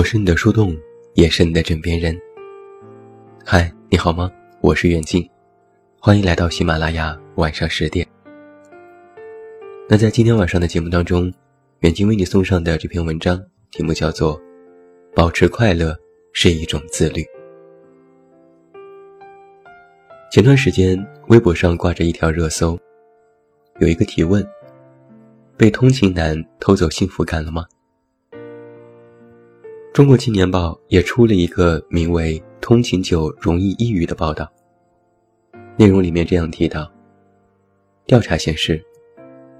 我是你的树洞，也是你的枕边人。嗨，你好吗？我是远近，欢迎来到喜马拉雅晚上十点。那在今天晚上的节目当中，远近为你送上的这篇文章题目叫做《保持快乐是一种自律》。前段时间，微博上挂着一条热搜，有一个提问：被通勤男偷走幸福感了吗？中国青年报也出了一个名为《通勤久容易抑郁》的报道，内容里面这样提到：调查显示，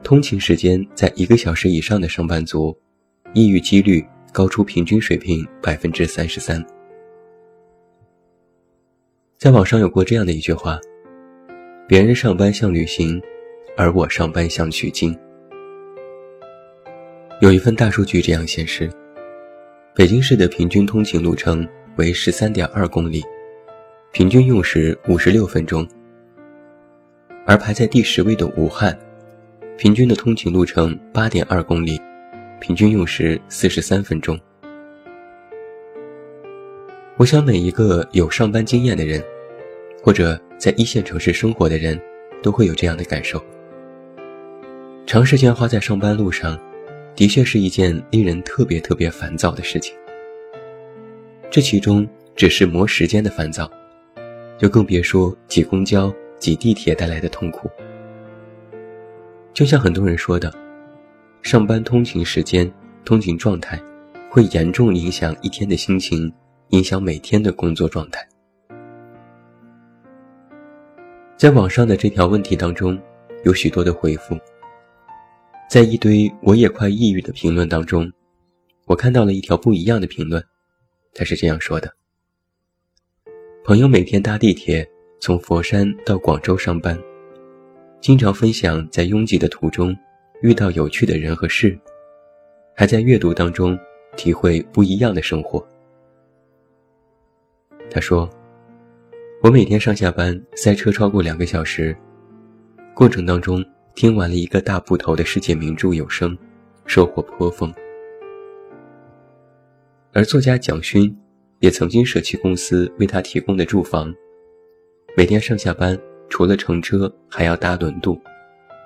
通勤时间在一个小时以上的上班族，抑郁几率高出平均水平百分之三十三。在网上有过这样的一句话：“别人上班像旅行，而我上班像取经。”有一份大数据这样显示。北京市的平均通勤路程为十三点二公里，平均用时五十六分钟。而排在第十位的武汉，平均的通勤路程八点二公里，平均用时四十三分钟。我想每一个有上班经验的人，或者在一线城市生活的人，都会有这样的感受：长时间花在上班路上。的确是一件令人特别特别烦躁的事情。这其中只是磨时间的烦躁，就更别说挤公交、挤地铁带来的痛苦。就像很多人说的，上班通勤时间、通勤状态，会严重影响一天的心情，影响每天的工作状态。在网上的这条问题当中，有许多的回复。在一堆我也快抑郁的评论当中，我看到了一条不一样的评论。他是这样说的：朋友每天搭地铁从佛山到广州上班，经常分享在拥挤的途中遇到有趣的人和事，还在阅读当中体会不一样的生活。他说：“我每天上下班塞车超过两个小时，过程当中。”听完了一个大部头的世界名著有声，收获颇丰。而作家蒋勋也曾经舍弃公司为他提供的住房，每天上下班除了乘车还要搭轮渡，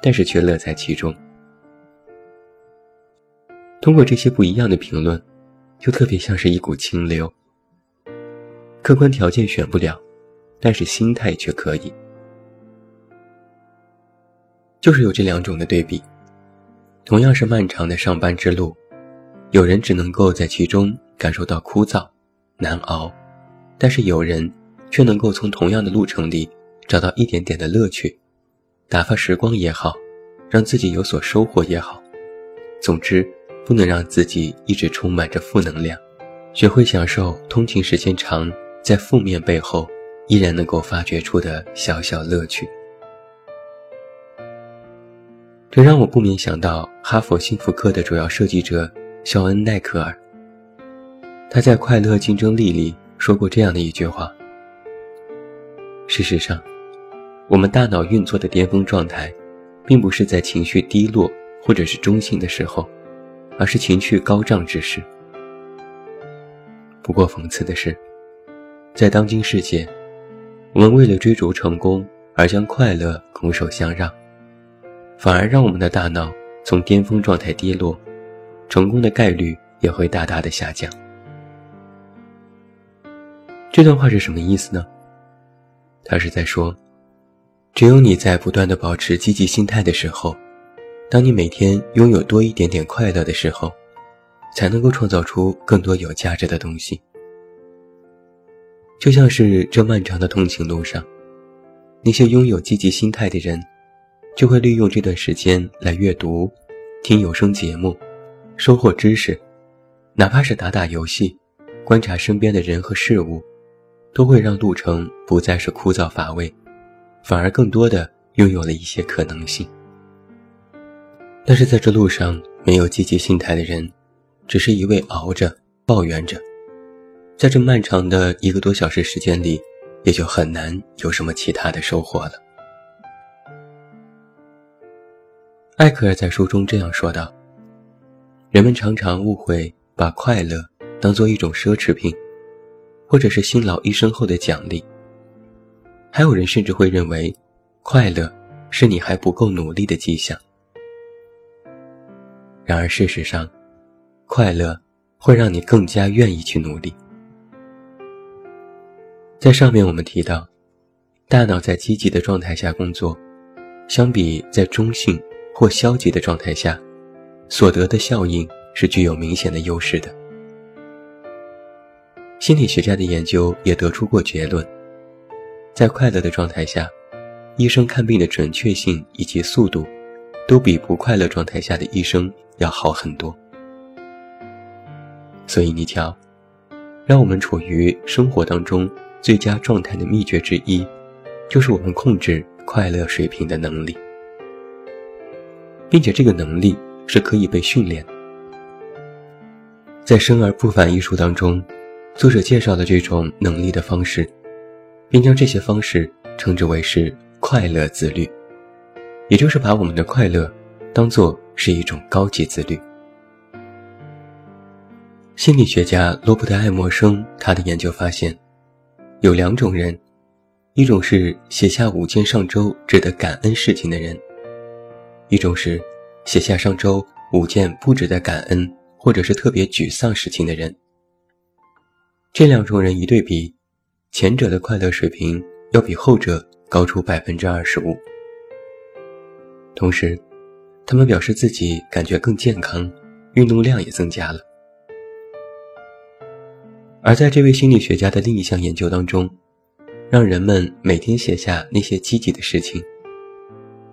但是却乐在其中。通过这些不一样的评论，就特别像是一股清流。客观条件选不了，但是心态却可以。就是有这两种的对比，同样是漫长的上班之路，有人只能够在其中感受到枯燥、难熬，但是有人却能够从同样的路程里找到一点点的乐趣，打发时光也好，让自己有所收获也好，总之不能让自己一直充满着负能量，学会享受通勤时间长，在负面背后依然能够发掘出的小小乐趣。这让我不免想到哈佛幸福课的主要设计者肖恩·奈克尔。他在《快乐竞争力》里说过这样的一句话：“事实上，我们大脑运作的巅峰状态，并不是在情绪低落或者是中性的时候，而是情绪高涨之时。”不过讽刺的是，在当今世界，我们为了追逐成功而将快乐拱手相让。反而让我们的大脑从巅峰状态跌落，成功的概率也会大大的下降。这段话是什么意思呢？他是在说，只有你在不断的保持积极心态的时候，当你每天拥有多一点点快乐的时候，才能够创造出更多有价值的东西。就像是这漫长的通勤路上，那些拥有积极心态的人。就会利用这段时间来阅读、听有声节目，收获知识，哪怕是打打游戏、观察身边的人和事物，都会让路程不再是枯燥乏味，反而更多的拥有了一些可能性。但是在这路上没有积极心态的人，只是一味熬着、抱怨着，在这漫长的一个多小时时间里，也就很难有什么其他的收获了。艾克尔在书中这样说道：“人们常常误会把快乐当做一种奢侈品，或者是辛劳一生后的奖励。还有人甚至会认为，快乐是你还不够努力的迹象。然而事实上，快乐会让你更加愿意去努力。在上面我们提到，大脑在积极的状态下工作，相比在中性或消极的状态下，所得的效应是具有明显的优势的。心理学家的研究也得出过结论，在快乐的状态下，医生看病的准确性以及速度，都比不快乐状态下的医生要好很多。所以你瞧，让我们处于生活当中。最佳状态的秘诀之一，就是我们控制快乐水平的能力，并且这个能力是可以被训练。在《生而不凡》一书当中，作者介绍了这种能力的方式，并将这些方式称之为是快乐自律，也就是把我们的快乐当做是一种高级自律。心理学家罗伯特·爱默生他的研究发现。有两种人，一种是写下五件上周值得感恩事情的人，一种是写下上周五件不值得感恩或者是特别沮丧事情的人。这两种人一对比，前者的快乐水平要比后者高出百分之二十五。同时，他们表示自己感觉更健康，运动量也增加了。而在这位心理学家的另一项研究当中，让人们每天写下那些积极的事情，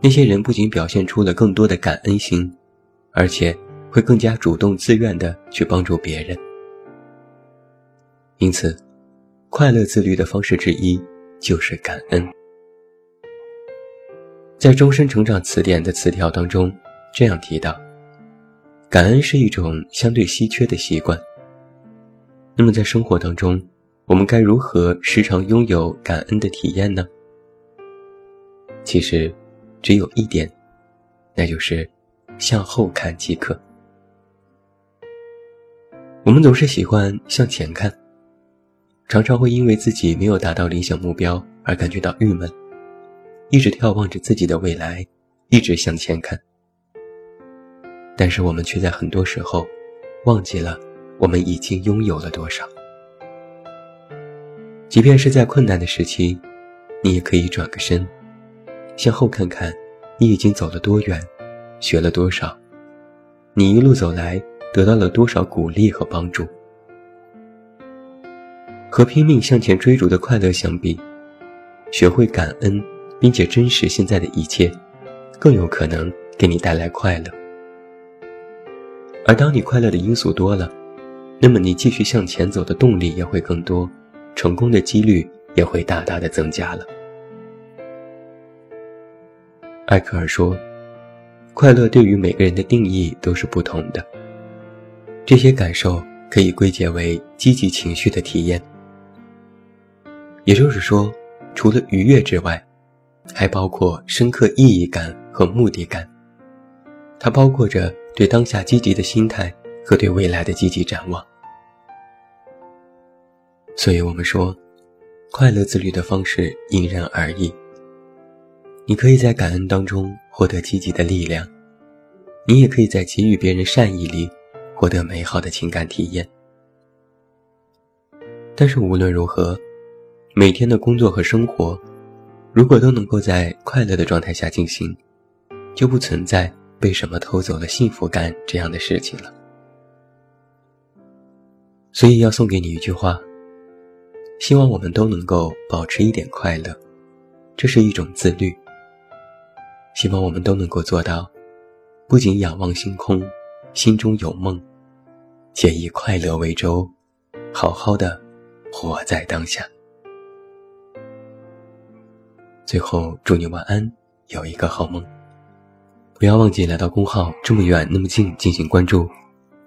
那些人不仅表现出了更多的感恩心，而且会更加主动自愿地去帮助别人。因此，快乐自律的方式之一就是感恩。在《终身成长词典》的词条当中，这样提到：感恩是一种相对稀缺的习惯。那么在生活当中，我们该如何时常拥有感恩的体验呢？其实，只有一点，那就是向后看即可。我们总是喜欢向前看，常常会因为自己没有达到理想目标而感觉到郁闷，一直眺望着自己的未来，一直向前看。但是我们却在很多时候忘记了。我们已经拥有了多少？即便是在困难的时期，你也可以转个身，向后看看，你已经走了多远，学了多少，你一路走来得到了多少鼓励和帮助。和拼命向前追逐的快乐相比，学会感恩并且珍视现在的一切，更有可能给你带来快乐。而当你快乐的因素多了，那么你继续向前走的动力也会更多，成功的几率也会大大的增加了。艾克尔说：“快乐对于每个人的定义都是不同的。这些感受可以归结为积极情绪的体验，也就是说，除了愉悦之外，还包括深刻意义感和目的感。它包括着对当下积极的心态和对未来的积极展望。”所以我们说，快乐自律的方式因人而异。你可以在感恩当中获得积极的力量，你也可以在给予别人善意里获得美好的情感体验。但是无论如何，每天的工作和生活，如果都能够在快乐的状态下进行，就不存在被什么偷走了幸福感这样的事情了。所以要送给你一句话。希望我们都能够保持一点快乐，这是一种自律。希望我们都能够做到，不仅仰望星空，心中有梦，且以快乐为舟，好好的活在当下。最后，祝你晚安，有一个好梦。不要忘记来到公号“这么远那么近”进行关注，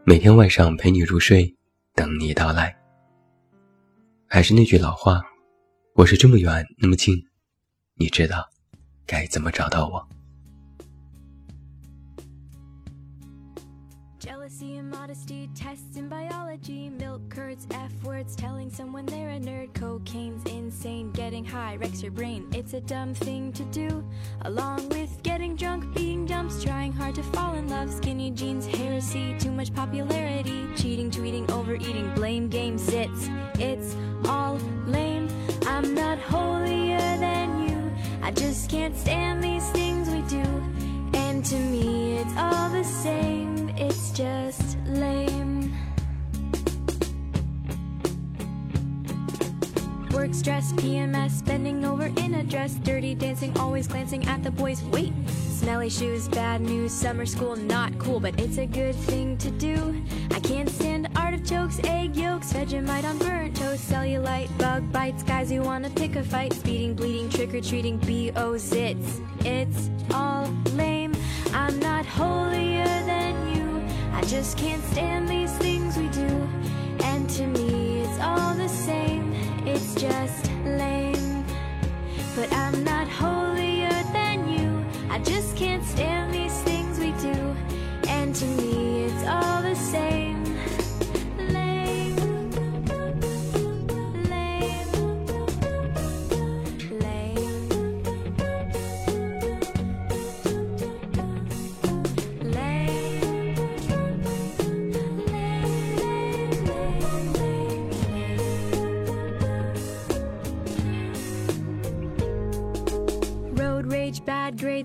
每天晚上陪你入睡，等你到来。还是那句老话，我是这么远那么近，你知道该怎么找到我。Insane, getting high wrecks your brain. It's a dumb thing to do, along with getting drunk, being dumps, trying hard to fall in love. Skinny jeans, heresy, too much popularity. Cheating, tweeting, overeating, blame game sits. It's all lame. I'm not holier than you. I just can't stand these things we do. And to me, it's all the same. It's just lame. Work stress, PMS, bending over in a dress, dirty dancing, always glancing at the boys. Wait, smelly shoes, bad news, summer school, not cool, but it's a good thing to do. I can't stand artichokes, egg yolks, Vegemite on burnt toast, cellulite, bug bites, guys who wanna pick a fight, speeding, bleeding, trick or treating, BO zits. It's all lame. I'm not holier than you. I just can't stand these things we do. And to me, it's all the same. Just lame. But I'm not holier than you. I just can't stand these things we do. And to me,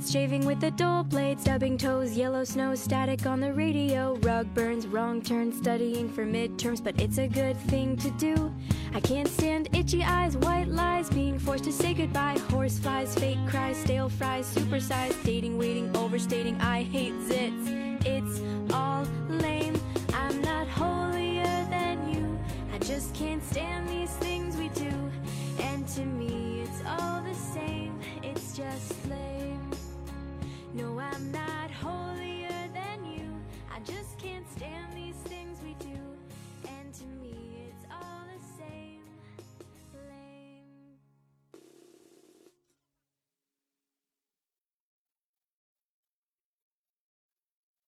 shaving with a dull blade, stubbing toes, yellow snow, static on the radio, rug burns, wrong turn, studying for midterms, but it's a good thing to do. I can't stand itchy eyes, white lies, being forced to say goodbye, horse flies, fake cries, stale fries, supersized, dating, waiting, overstating, I hate zits. It's all lame. I'm not holier than you. I just can't stand these things